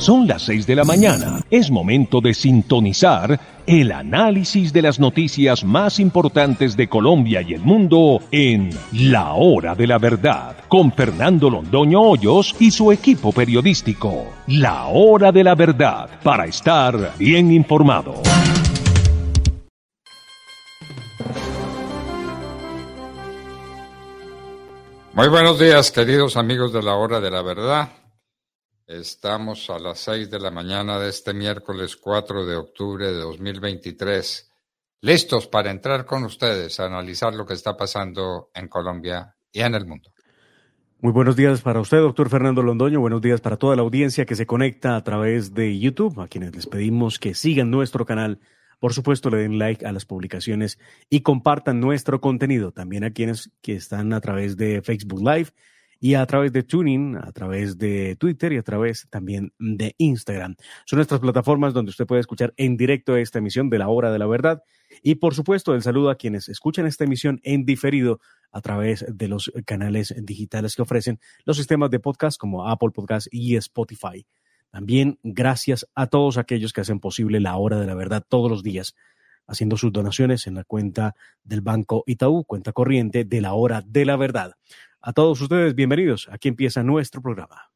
Son las 6 de la mañana. Es momento de sintonizar el análisis de las noticias más importantes de Colombia y el mundo en La Hora de la Verdad, con Fernando Londoño Hoyos y su equipo periodístico. La Hora de la Verdad, para estar bien informado. Muy buenos días, queridos amigos de la hora de la verdad. Estamos a las seis de la mañana de este miércoles 4 de octubre de 2023, listos para entrar con ustedes a analizar lo que está pasando en Colombia y en el mundo. Muy buenos días para usted, doctor Fernando Londoño. Buenos días para toda la audiencia que se conecta a través de YouTube, a quienes les pedimos que sigan nuestro canal por supuesto, le den like a las publicaciones y compartan nuestro contenido. También a quienes que están a través de Facebook Live y a través de Tuning, a través de Twitter y a través también de Instagram. Son nuestras plataformas donde usted puede escuchar en directo esta emisión de la hora de la verdad. Y por supuesto, el saludo a quienes escuchan esta emisión en diferido a través de los canales digitales que ofrecen los sistemas de podcast como Apple Podcast y Spotify. También gracias a todos aquellos que hacen posible la hora de la verdad todos los días, haciendo sus donaciones en la cuenta del Banco Itaú, cuenta corriente de la hora de la verdad. A todos ustedes, bienvenidos. Aquí empieza nuestro programa.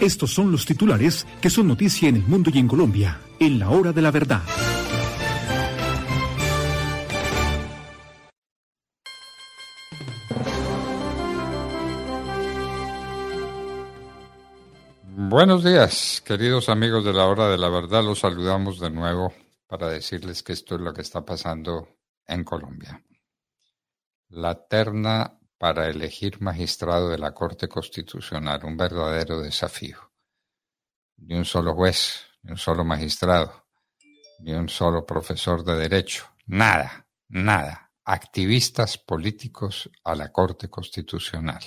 Estos son los titulares que son noticia en el mundo y en Colombia, en la hora de la verdad. Buenos días, queridos amigos de la hora de la verdad. Los saludamos de nuevo para decirles que esto es lo que está pasando en Colombia. La terna para elegir magistrado de la Corte Constitucional, un verdadero desafío. Ni un solo juez, ni un solo magistrado, ni un solo profesor de derecho, nada, nada. Activistas políticos a la Corte Constitucional.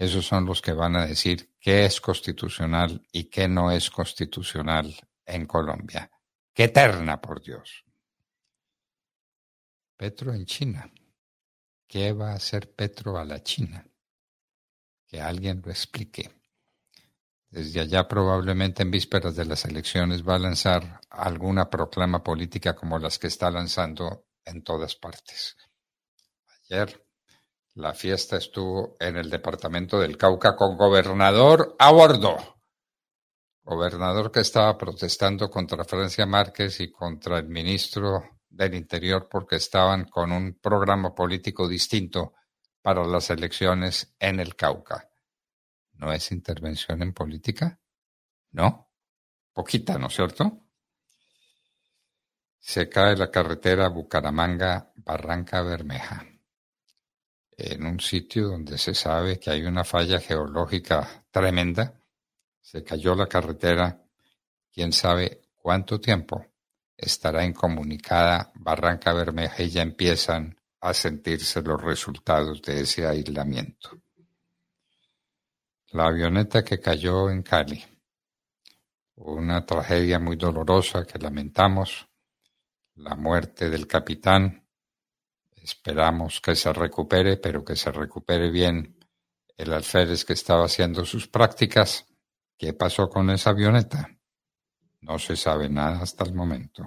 Esos son los que van a decir qué es constitucional y qué no es constitucional en Colombia. ¡Qué eterna, por Dios! Petro en China. ¿Qué va a hacer Petro a la China? Que alguien lo explique. Desde allá probablemente en vísperas de las elecciones va a lanzar alguna proclama política como las que está lanzando en todas partes. Ayer la fiesta estuvo en el departamento del Cauca con gobernador a bordo. Gobernador que estaba protestando contra Francia Márquez y contra el ministro del Interior porque estaban con un programa político distinto para las elecciones en el Cauca. ¿No es intervención en política? ¿No? Poquita, ¿no es cierto? Se cae la carretera Bucaramanga-Barranca Bermeja en un sitio donde se sabe que hay una falla geológica tremenda. Se cayó la carretera, quién sabe cuánto tiempo estará incomunicada Barranca Bermeja y ya empiezan a sentirse los resultados de ese aislamiento. La avioneta que cayó en Cali, una tragedia muy dolorosa que lamentamos, la muerte del capitán, Esperamos que se recupere, pero que se recupere bien el alférez que estaba haciendo sus prácticas. ¿Qué pasó con esa avioneta? No se sabe nada hasta el momento.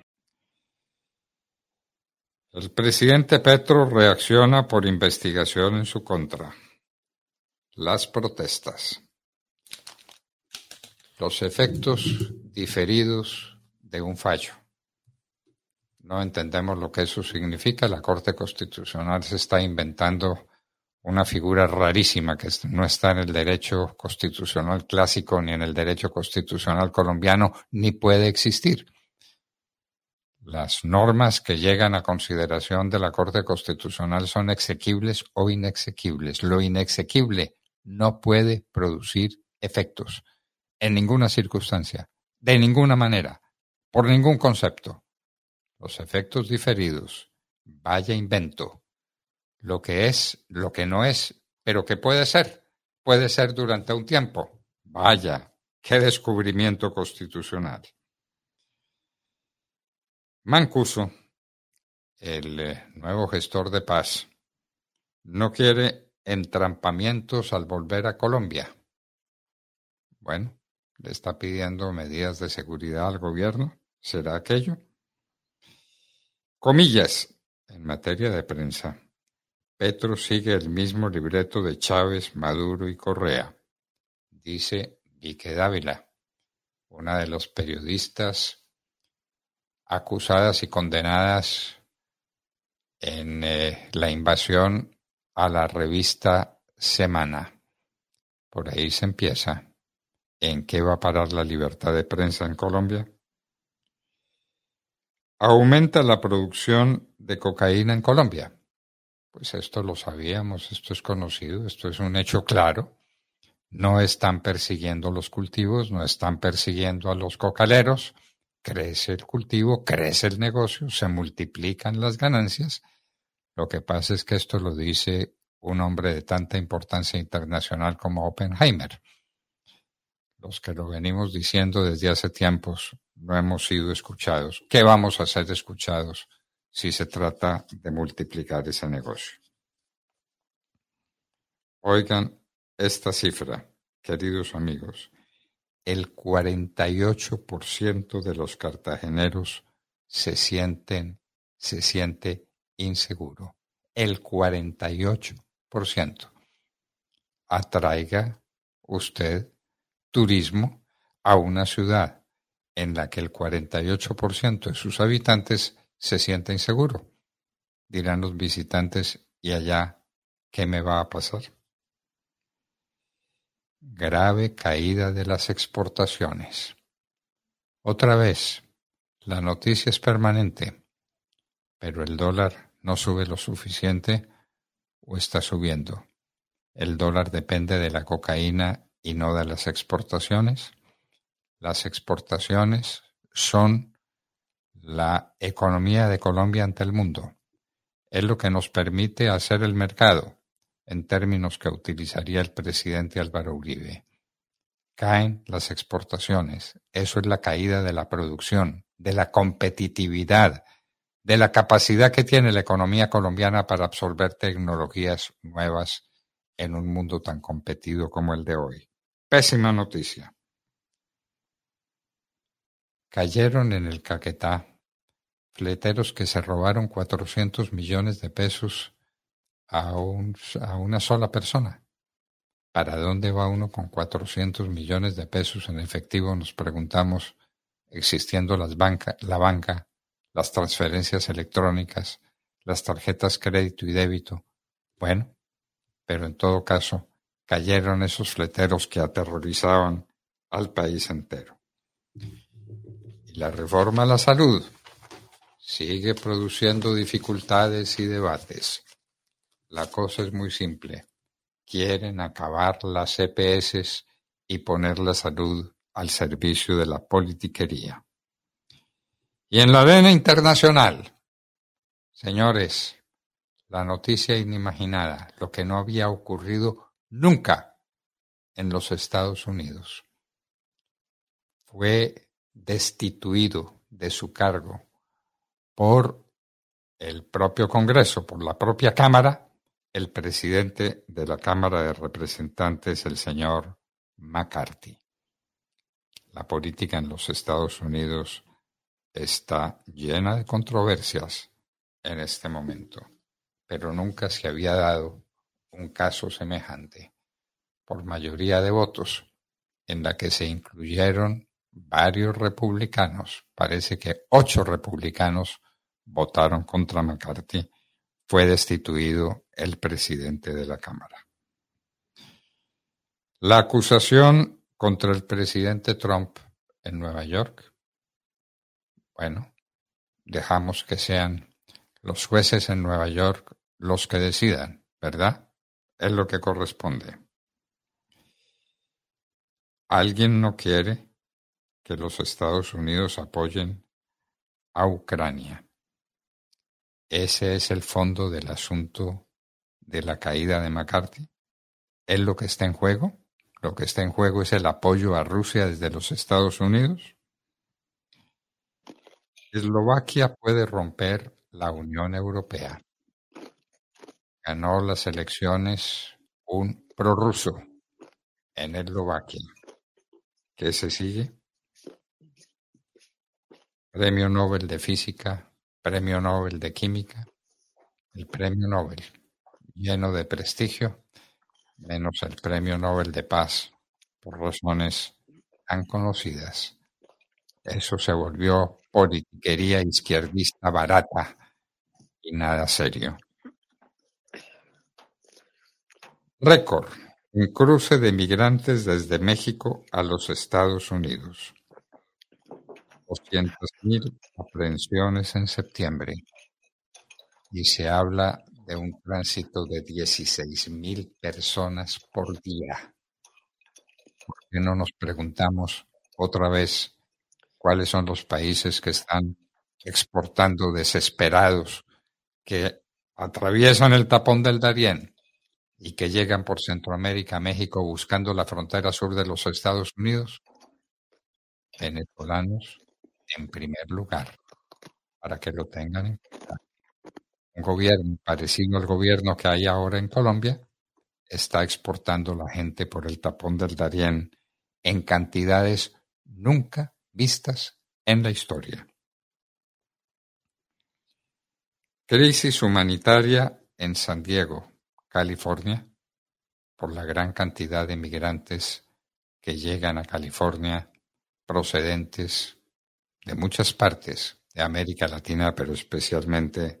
El presidente Petro reacciona por investigación en su contra. Las protestas. Los efectos diferidos de un fallo. No entendemos lo que eso significa. La Corte Constitucional se está inventando una figura rarísima que no está en el derecho constitucional clásico ni en el derecho constitucional colombiano, ni puede existir las normas que llegan a consideración de la Corte Constitucional son exequibles o inexequibles. Lo inexequible no puede producir efectos en ninguna circunstancia, de ninguna manera, por ningún concepto. Los efectos diferidos, vaya invento, lo que es, lo que no es, pero que puede ser, puede ser durante un tiempo. Vaya, qué descubrimiento constitucional. Mancuso, el eh, nuevo gestor de paz, no quiere entrampamientos al volver a Colombia. Bueno, le está pidiendo medidas de seguridad al gobierno. ¿Será aquello? Comillas, en materia de prensa. Petro sigue el mismo libreto de Chávez, Maduro y Correa, dice Vique Dávila, una de los periodistas acusadas y condenadas en eh, la invasión a la revista Semana. Por ahí se empieza. ¿En qué va a parar la libertad de prensa en Colombia? Aumenta la producción de cocaína en Colombia. Pues esto lo sabíamos, esto es conocido, esto es un hecho claro. No están persiguiendo los cultivos, no están persiguiendo a los cocaleros, crece el cultivo, crece el negocio, se multiplican las ganancias. Lo que pasa es que esto lo dice un hombre de tanta importancia internacional como Oppenheimer. Los que lo venimos diciendo desde hace tiempos no hemos sido escuchados. ¿Qué vamos a ser escuchados si se trata de multiplicar ese negocio? Oigan esta cifra, queridos amigos el 48% de los cartageneros se sienten, se siente inseguro. El 48%. Atraiga usted turismo a una ciudad en la que el 48% de sus habitantes se siente inseguro. Dirán los visitantes, ¿y allá qué me va a pasar? Grave caída de las exportaciones. Otra vez, la noticia es permanente, pero el dólar no sube lo suficiente o está subiendo. El dólar depende de la cocaína y no de las exportaciones. Las exportaciones son la economía de Colombia ante el mundo. Es lo que nos permite hacer el mercado en términos que utilizaría el presidente Álvaro Uribe. Caen las exportaciones. Eso es la caída de la producción, de la competitividad, de la capacidad que tiene la economía colombiana para absorber tecnologías nuevas en un mundo tan competido como el de hoy. Pésima noticia. Cayeron en el Caquetá fleteros que se robaron 400 millones de pesos a, un, a una sola persona. ¿Para dónde va uno con 400 millones de pesos en efectivo? Nos preguntamos, existiendo las banca, la banca, las transferencias electrónicas, las tarjetas crédito y débito. Bueno, pero en todo caso, cayeron esos fleteros que aterrorizaban al país entero. Y la reforma a la salud sigue produciendo dificultades y debates. La cosa es muy simple. Quieren acabar las EPS y poner la salud al servicio de la politiquería. Y en la arena internacional, señores, la noticia inimaginada, lo que no había ocurrido nunca en los Estados Unidos. Fue destituido de su cargo por el propio Congreso, por la propia Cámara, el presidente de la Cámara de Representantes, el señor McCarthy. La política en los Estados Unidos está llena de controversias en este momento, pero nunca se había dado un caso semejante, por mayoría de votos, en la que se incluyeron varios republicanos, parece que ocho republicanos votaron contra McCarthy, fue destituido el presidente de la Cámara. La acusación contra el presidente Trump en Nueva York bueno, dejamos que sean los jueces en Nueva York los que decidan, ¿verdad? Es lo que corresponde. ¿Alguien no quiere que los Estados Unidos apoyen a Ucrania? Ese es el fondo del asunto de la caída de McCarthy. ¿Es lo que está en juego? ¿Lo que está en juego es el apoyo a Rusia desde los Estados Unidos? Eslovaquia puede romper la Unión Europea. Ganó las elecciones un prorruso en Eslovaquia. ¿Qué se sigue? Premio Nobel de Física, Premio Nobel de Química, el Premio Nobel lleno de prestigio, menos el Premio Nobel de Paz, por razones tan conocidas. Eso se volvió politiquería izquierdista barata y nada serio. Récord. Un cruce de migrantes desde México a los Estados Unidos. 200.000 aprehensiones en septiembre. Y se habla de un tránsito de 16.000 personas por día. ¿Por qué no nos preguntamos otra vez cuáles son los países que están exportando desesperados, que atraviesan el tapón del Darién y que llegan por Centroamérica, México, buscando la frontera sur de los Estados Unidos? Venezolanos en primer lugar, para que lo tengan en. Un gobierno parecido al gobierno que hay ahora en Colombia está exportando la gente por el tapón del Darién en cantidades nunca vistas en la historia. Crisis humanitaria en San Diego, California, por la gran cantidad de migrantes que llegan a California procedentes de muchas partes de América Latina, pero especialmente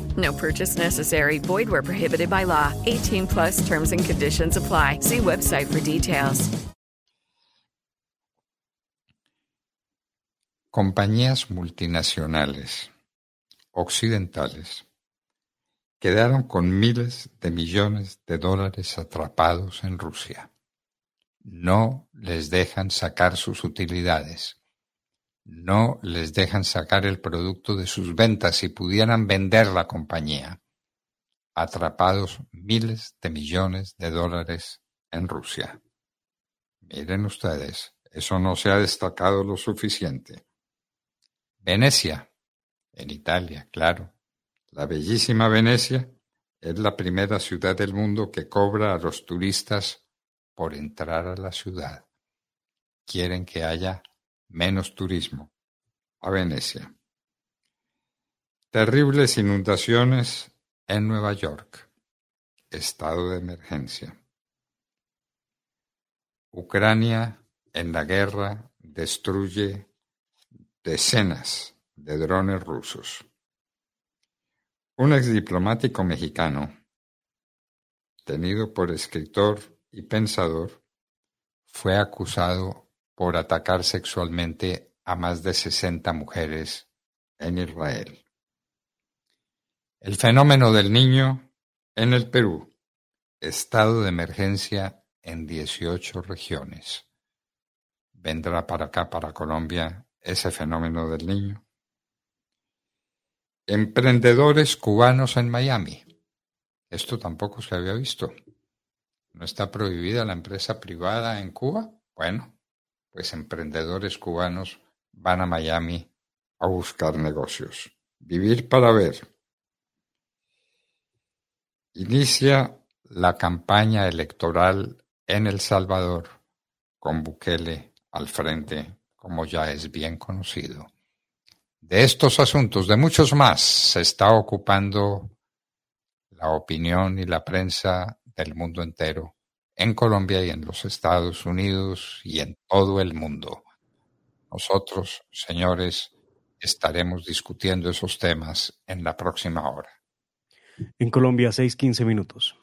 No purchase necessary. Void where prohibited by law. 18 plus terms and conditions apply. See website for details. Compañías multinacionales occidentales quedaron con miles de millones de dólares atrapados en Rusia. No les dejan sacar sus utilidades. No les dejan sacar el producto de sus ventas si pudieran vender la compañía. Atrapados miles de millones de dólares en Rusia. Miren ustedes, eso no se ha destacado lo suficiente. Venecia, en Italia, claro. La bellísima Venecia es la primera ciudad del mundo que cobra a los turistas por entrar a la ciudad. Quieren que haya menos turismo a Venecia. Terribles inundaciones en Nueva York. Estado de emergencia. Ucrania en la guerra destruye decenas de drones rusos. Un exdiplomático mexicano, tenido por escritor y pensador, fue acusado por atacar sexualmente a más de 60 mujeres en Israel. El fenómeno del niño en el Perú. Estado de emergencia en 18 regiones. ¿Vendrá para acá, para Colombia, ese fenómeno del niño? Emprendedores cubanos en Miami. Esto tampoco se había visto. ¿No está prohibida la empresa privada en Cuba? Bueno, pues emprendedores cubanos van a Miami a buscar negocios. Vivir para ver. Inicia la campaña electoral en El Salvador con Bukele al frente, como ya es bien conocido. De estos asuntos, de muchos más, se está ocupando la opinión y la prensa del mundo entero en Colombia y en los Estados Unidos y en todo el mundo. Nosotros, señores, estaremos discutiendo esos temas en la próxima hora. En Colombia, 6:15 minutos.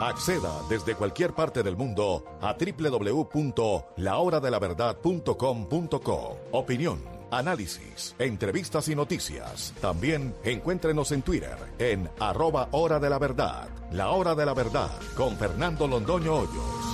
Acceda desde cualquier parte del mundo a www.lahoradelaverdad.com.co. Opinión análisis, entrevistas y noticias. También encuéntrenos en Twitter en arroba hora de la verdad. La hora de la verdad con Fernando Londoño Hoyos.